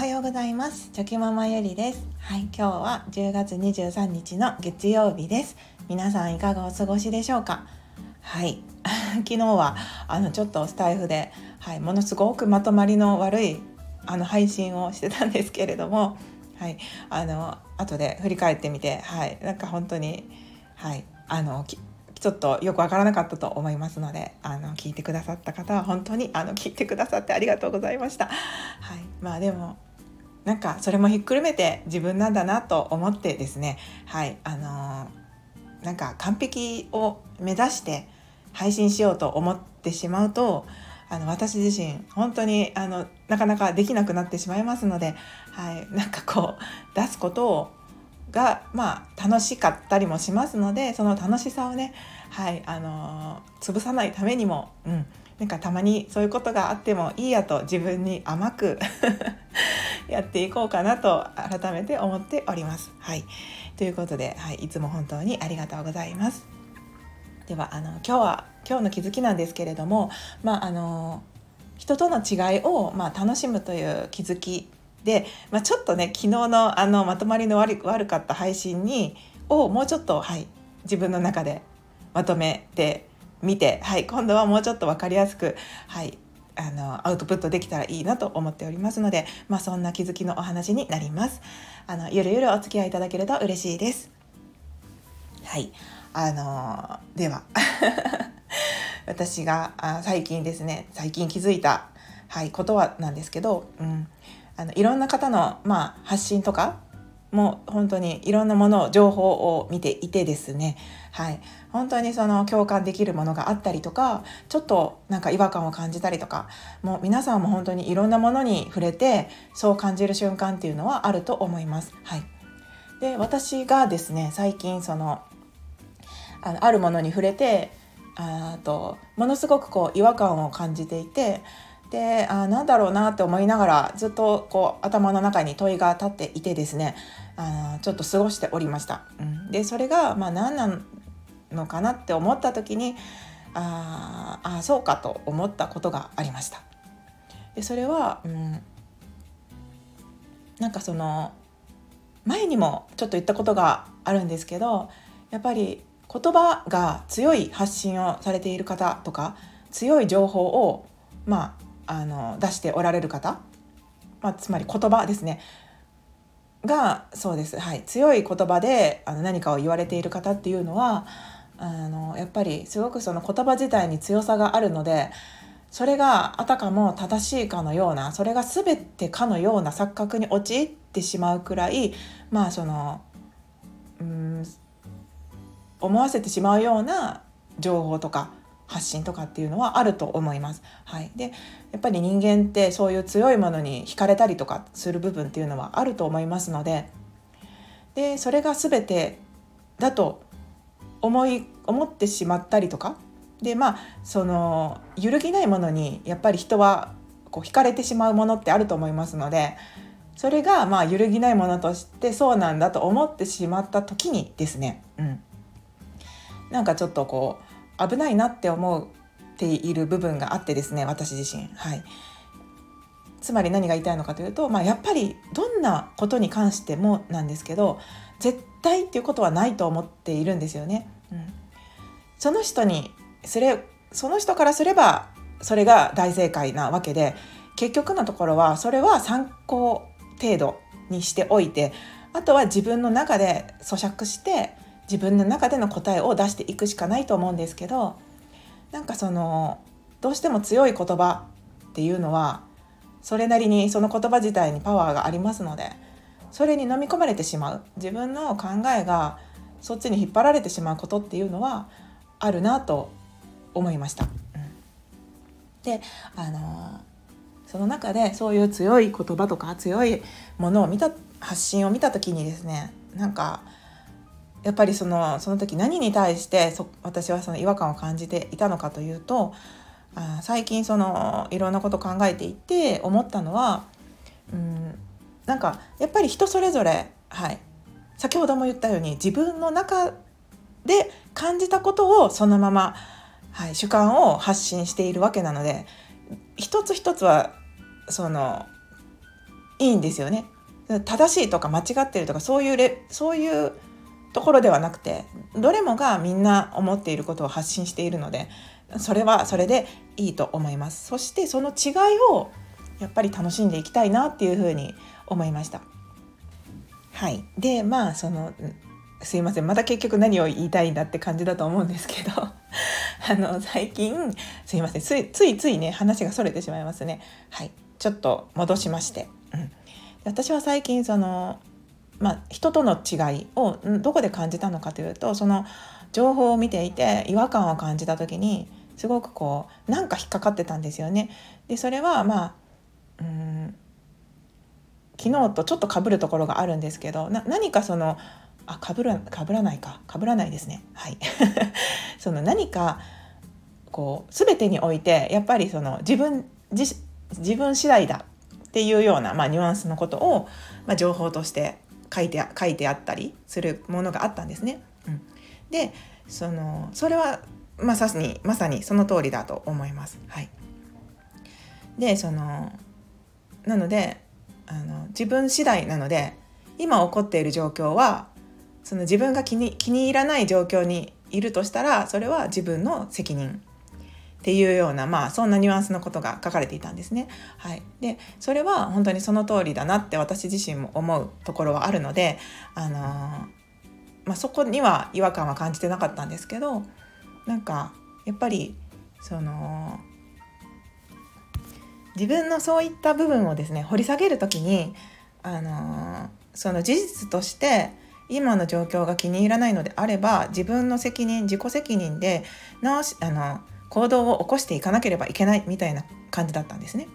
はようございます。チョキママゆりです。はい今日は10月23日の月曜日です。皆さんいかがお過ごしでしょうか？はい。昨日はあのちょっとスタイフではいものすごくまとまりの悪いあの配信をしてたんですけれどもはいあの後で振り返ってみてはいなんか本当にはいあのちょっとよくわからなかったと思いますのであの聞いてくださった方は本当にあの聞いてくださってありがとうございました。はい、まあでもなんかそれもひっくるめて自分なんだなと思ってですね。はい。あのー、なんか完璧を目指して配信しようと思ってしまうとあの私自身本当にあのなかなかできなくなってしまいますので、はい、なんかこう出すことをがまあ楽しかったりもしますのでその楽しさをねはい。あのー、潰さないためにも、うん、なんかたまにそういうことがあってもいいやと自分に甘く やっていこうかなと改めて思っております。はい、ということで、はい、いつも本当にありがとうございます。ではあの今日は今日の気づきなんですけれども、まあ、あの人との違いを、まあ、楽しむという気づきで、まあ、ちょっとね昨日のあのまとまりの悪悪かった配信にをもうちょっと、はい、自分の中でまとめてみて、はい、今度はもうちょっと分かりやすく、はい、あのアウトプットできたらいいなと思っておりますので、まあ、そんな気づきのお話になります。あのゆるゆるお付き合いいただけると嬉しいです。はい、あのでは 私があ最近ですね最近気づいた、はい、ことはなんですけど、うん、あのいろんな方の、まあ、発信とかもう本当にいろんなもの情報を見ていてですね。はい。本当にその共感できるものがあったりとかちょっとなんか違和感を感じたりとかもう皆さんも本当にいろんなものに触れてそう感じる瞬間っていうのはあると思います。はい、で私がですね最近そのあのあるものに触れてあとものすごくこう違和感を感じていてであなんだろうなって思いながらずっとこう頭の中に問いが立っていてですねあちょっと過ごしておりました。うん、でそれがまあ何なのかなって思った時にああそうかと思ったことがありました。でそれは、うん、なんかその前にもちょっと言ったことがあるんですけどやっぱり言葉が強い発信をされている方とか強い情報をまああの出しておられる方、まあ、つまり言葉ですね。がそうです、はい、強い言葉であの何かを言われている方っていうのはあのやっぱりすごくその言葉自体に強さがあるのでそれがあたかも正しいかのようなそれが全てかのような錯覚に陥ってしまうくらいまあそのうん思わせてしまうような情報とか発信とかっていうのはあると思います。はい、でやっぱり人間ってそういう強いものに惹かれたりとかする部分っていうのはあると思いますのででそれが全てだと思い思ってしまったりとかでまあその揺るぎないものにやっぱり人はこう惹かれてしまうものってあると思いますのでそれがまあ揺るぎないものとしてそうなんだと思ってしまった時にですね、うん、なんかちょっとこう危ないなって思っている部分があってですね私自身。はいつまり何が言いたいのかというと、まあ、やっぱりどんなことに関してもなんですけど絶対っていうことはないと思っているんですよね。うん、その人にすれその人からすればそれが大正解なわけで結局のところはそれは参考程度にしておいてあとは自分の中で咀嚼して自分の中での答えを出していくしかないと思うんですけどなんかそのどうしても強い言葉っていうのはそれなりにその言葉自体にパワーがありますのでそれに飲み込まれてしまう自分の考えがそっちに引っ張られてしまうことっていうのはあるなと思いました。うん、であのその中でそういう強い言葉とか強いものを見た発信を見た時にですねなんかやっぱりそのその時何に対してそ私はその違和感を感じていたのかというとあ最近そのいろんなこと考えていて思ったのはうんなんかやっぱり人それぞれ、はい、先ほども言ったように自分の中で感じたことをそのまま、はい、主観を発信しているわけなので一つ一つはそのいいんですよね。正しいとか間違ってるとかそういうレそういうところではなくてどれもがみんな思っていることを発信しているのでそれはそれでいいと思います。そしてその違いをやっぱり楽しんでいきたいなっていうふうに思いました。はい。でまあそのすいません。また結局何を言いたいんだって感じだと思うんですけど。あの最近すいません。ついついね話がそれてしまいますね。はい。ちょっと戻しまして、うん、私は最近そのまあ、人との違いをどこで感じたのかというとその情報を見ていて違和感を感じた時にすごくこうなんか引っかかってたんですよね。でそれはまあうん昨日とちょっとかぶるところがあるんですけどな何かそのあかぶらかぶらないか。かぶらないですね。はい。その何かこう全てにおいてやっぱりその自分自自分次第だっていうような、まあ、ニュアンスのことを、まあ、情報として書いて書いてあったりするものがあったんですね。うん、でそのそれはまさにまさにその通りだと思います。はい、でそのなのであの自分次第なので今起こっている状況はその自分が気に気に入らない状況にいるとしたらそれは自分の責任っていうようなまあそんなニュアンスのことが書かれていたんですね。はい、でそれは本当にその通りだなって私自身も思うところはあるので、あのー、まあ、そこには違和感は感じてなかったんですけどなんかやっぱりその自分のそういった部分をですね掘り下げる時に、あのー、その事実として今の状況が気に入らないのであれば自分の責任自己責任で直しあの行動を起こしていかなければいけないみたいな感じだったんですね。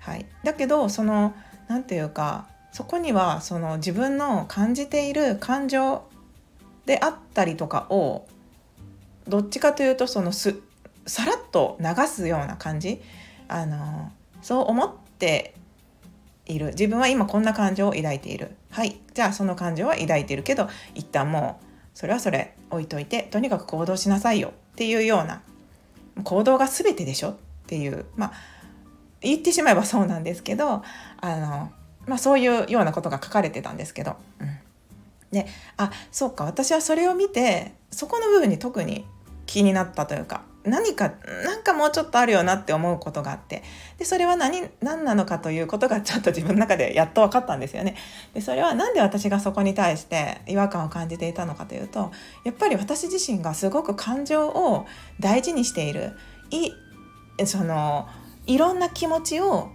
はい、だけどその何て言うかそこにはその自分の感じている感情であったりとかをどっちかというとそのすさらっと流すような感じ。あのそう思っている。自分は今こんな感情を抱いている。はい。じゃあその感情は抱いている。けど一旦もうそれはそれ置いといてとにかく行動しなさいよっていうような行動が全てでしょっていうまあ言ってしまえばそうなんですけどあの、まあ、そういうようなことが書かれてたんですけど、うん、であそうか私はそれを見てそこの部分に特に気になったというか何か何かもうちょっとあるよなって思うことがあってでそれは何何なのかということがちょっと自分の中でやっと分かったんですよね。でそれは何で私がそこに対して違和感を感じていたのかというとやっぱり私自身がすごく感情を大事にしているいそのいろんな気持ちを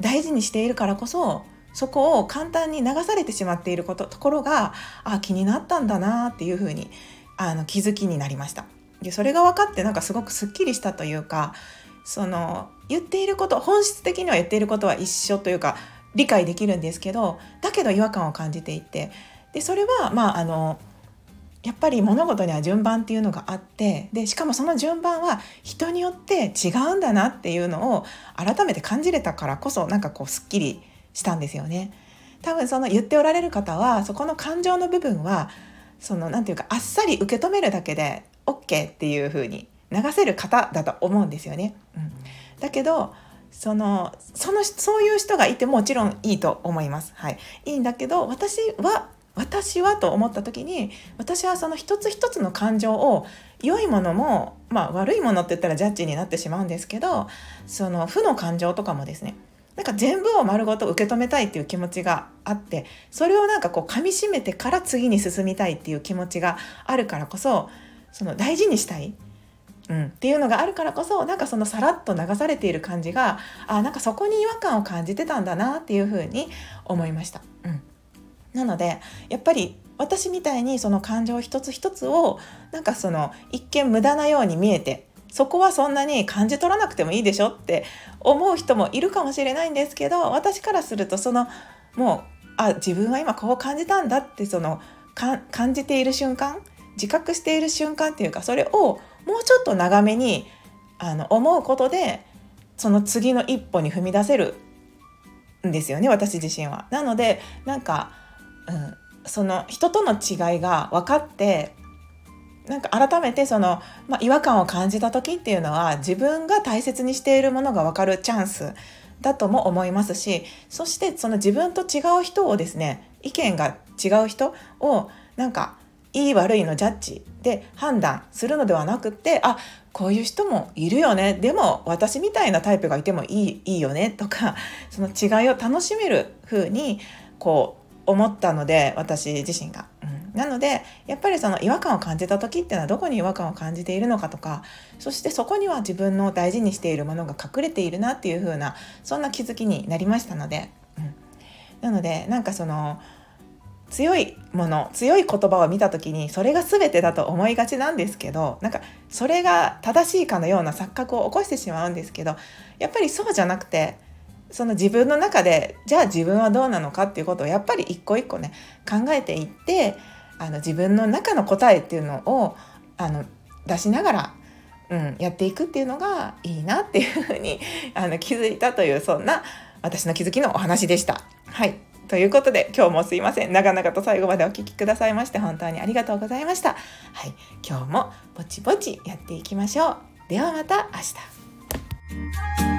大事にしているからこそそこを簡単に流されてしまっていることところがあ気になったんだなっていうふうにあの気づきになりました。でそれが分かってなんかすごくすっきりしたというかその言っていること本質的には言っていることは一緒というか理解できるんですけどだけど違和感を感じていてでそれはまああのやっぱり物事には順番っていうのがあってでしかもその順番は人によって違うんだなっていうのを改めて感じれたからこそなんかこうすっきりしたんですよね。多分その言っておられる方はそこの感情の部分はその何て言うかあっさり受け止めるだけで OK っていう風に流せる方だと思うんですよね。うん、だけどそのそのそういう人がいてもちろんいいと思います。はい、いいんだけど私は私はと思った時に私はその一つ一つの感情を良いものも、まあ、悪いものって言ったらジャッジになってしまうんですけどその負の感情とかもですねなんか全部を丸ごと受け止めたいっていう気持ちがあってそれをなんかこう噛みしめてから次に進みたいっていう気持ちがあるからこそその大事にしたい、うん、っていうのがあるからこそなんかそのさらっと流されている感じがあなんかそこに違和感を感じてたんだなっていうふうに思いました。うん、なのでやっぱり私みたいにその感情一つ一つをなんかその一見無駄なように見えてそこはそんなに感じ取らなくてもいいでしょって思う人もいるかもしれないんですけど私からするとそのもうあ自分は今こう感じたんだってその感じている瞬間自覚している瞬間っていうかそれをもうちょっと長めにあの思うことでその次の一歩に踏み出せるんですよね私自身は。なのでなんか、うん、その人との違いが分かってなんか改めてその、まあ、違和感を感じた時っていうのは自分が大切にしているものが分かるチャンスだとも思いますしそしてその自分と違う人をですね意見が違う人をなんかいい悪いのジャッジ。で判断するのではなくってあこういう人もいるよね。でも私みたいなタイプがいてもいいいいよね。とかその違いを楽しめる風にこう思ったので私自身が。うん、なのでやっぱりその違和感を感じた時っていうのはどこに違和感を感じているのかとかそしてそこには自分の大事にしているものが隠れているなっていう風なそんな気づきになりましたので、うん、なのでなんかその強いもの強い言葉を見た時にそれが全てだと思いがちなんですけどなんかそれが正しいかのような錯覚を起こしてしまうんですけどやっぱりそうじゃなくてその自分の中でじゃあ自分はどうなのかっていうことをやっぱり一個一個ね考えていってあの自分の中の答えっていうのをあの出しながら、うん、やっていくっていうのがいいなっていうふうにあの気づいたというそんな私の気づきのお話でした。はいということで、今日もすいません。長々と最後までお聴きくださいまして、本当にありがとうございました。はい。今日もぼちぼちやっていきましょう。ではまた明日。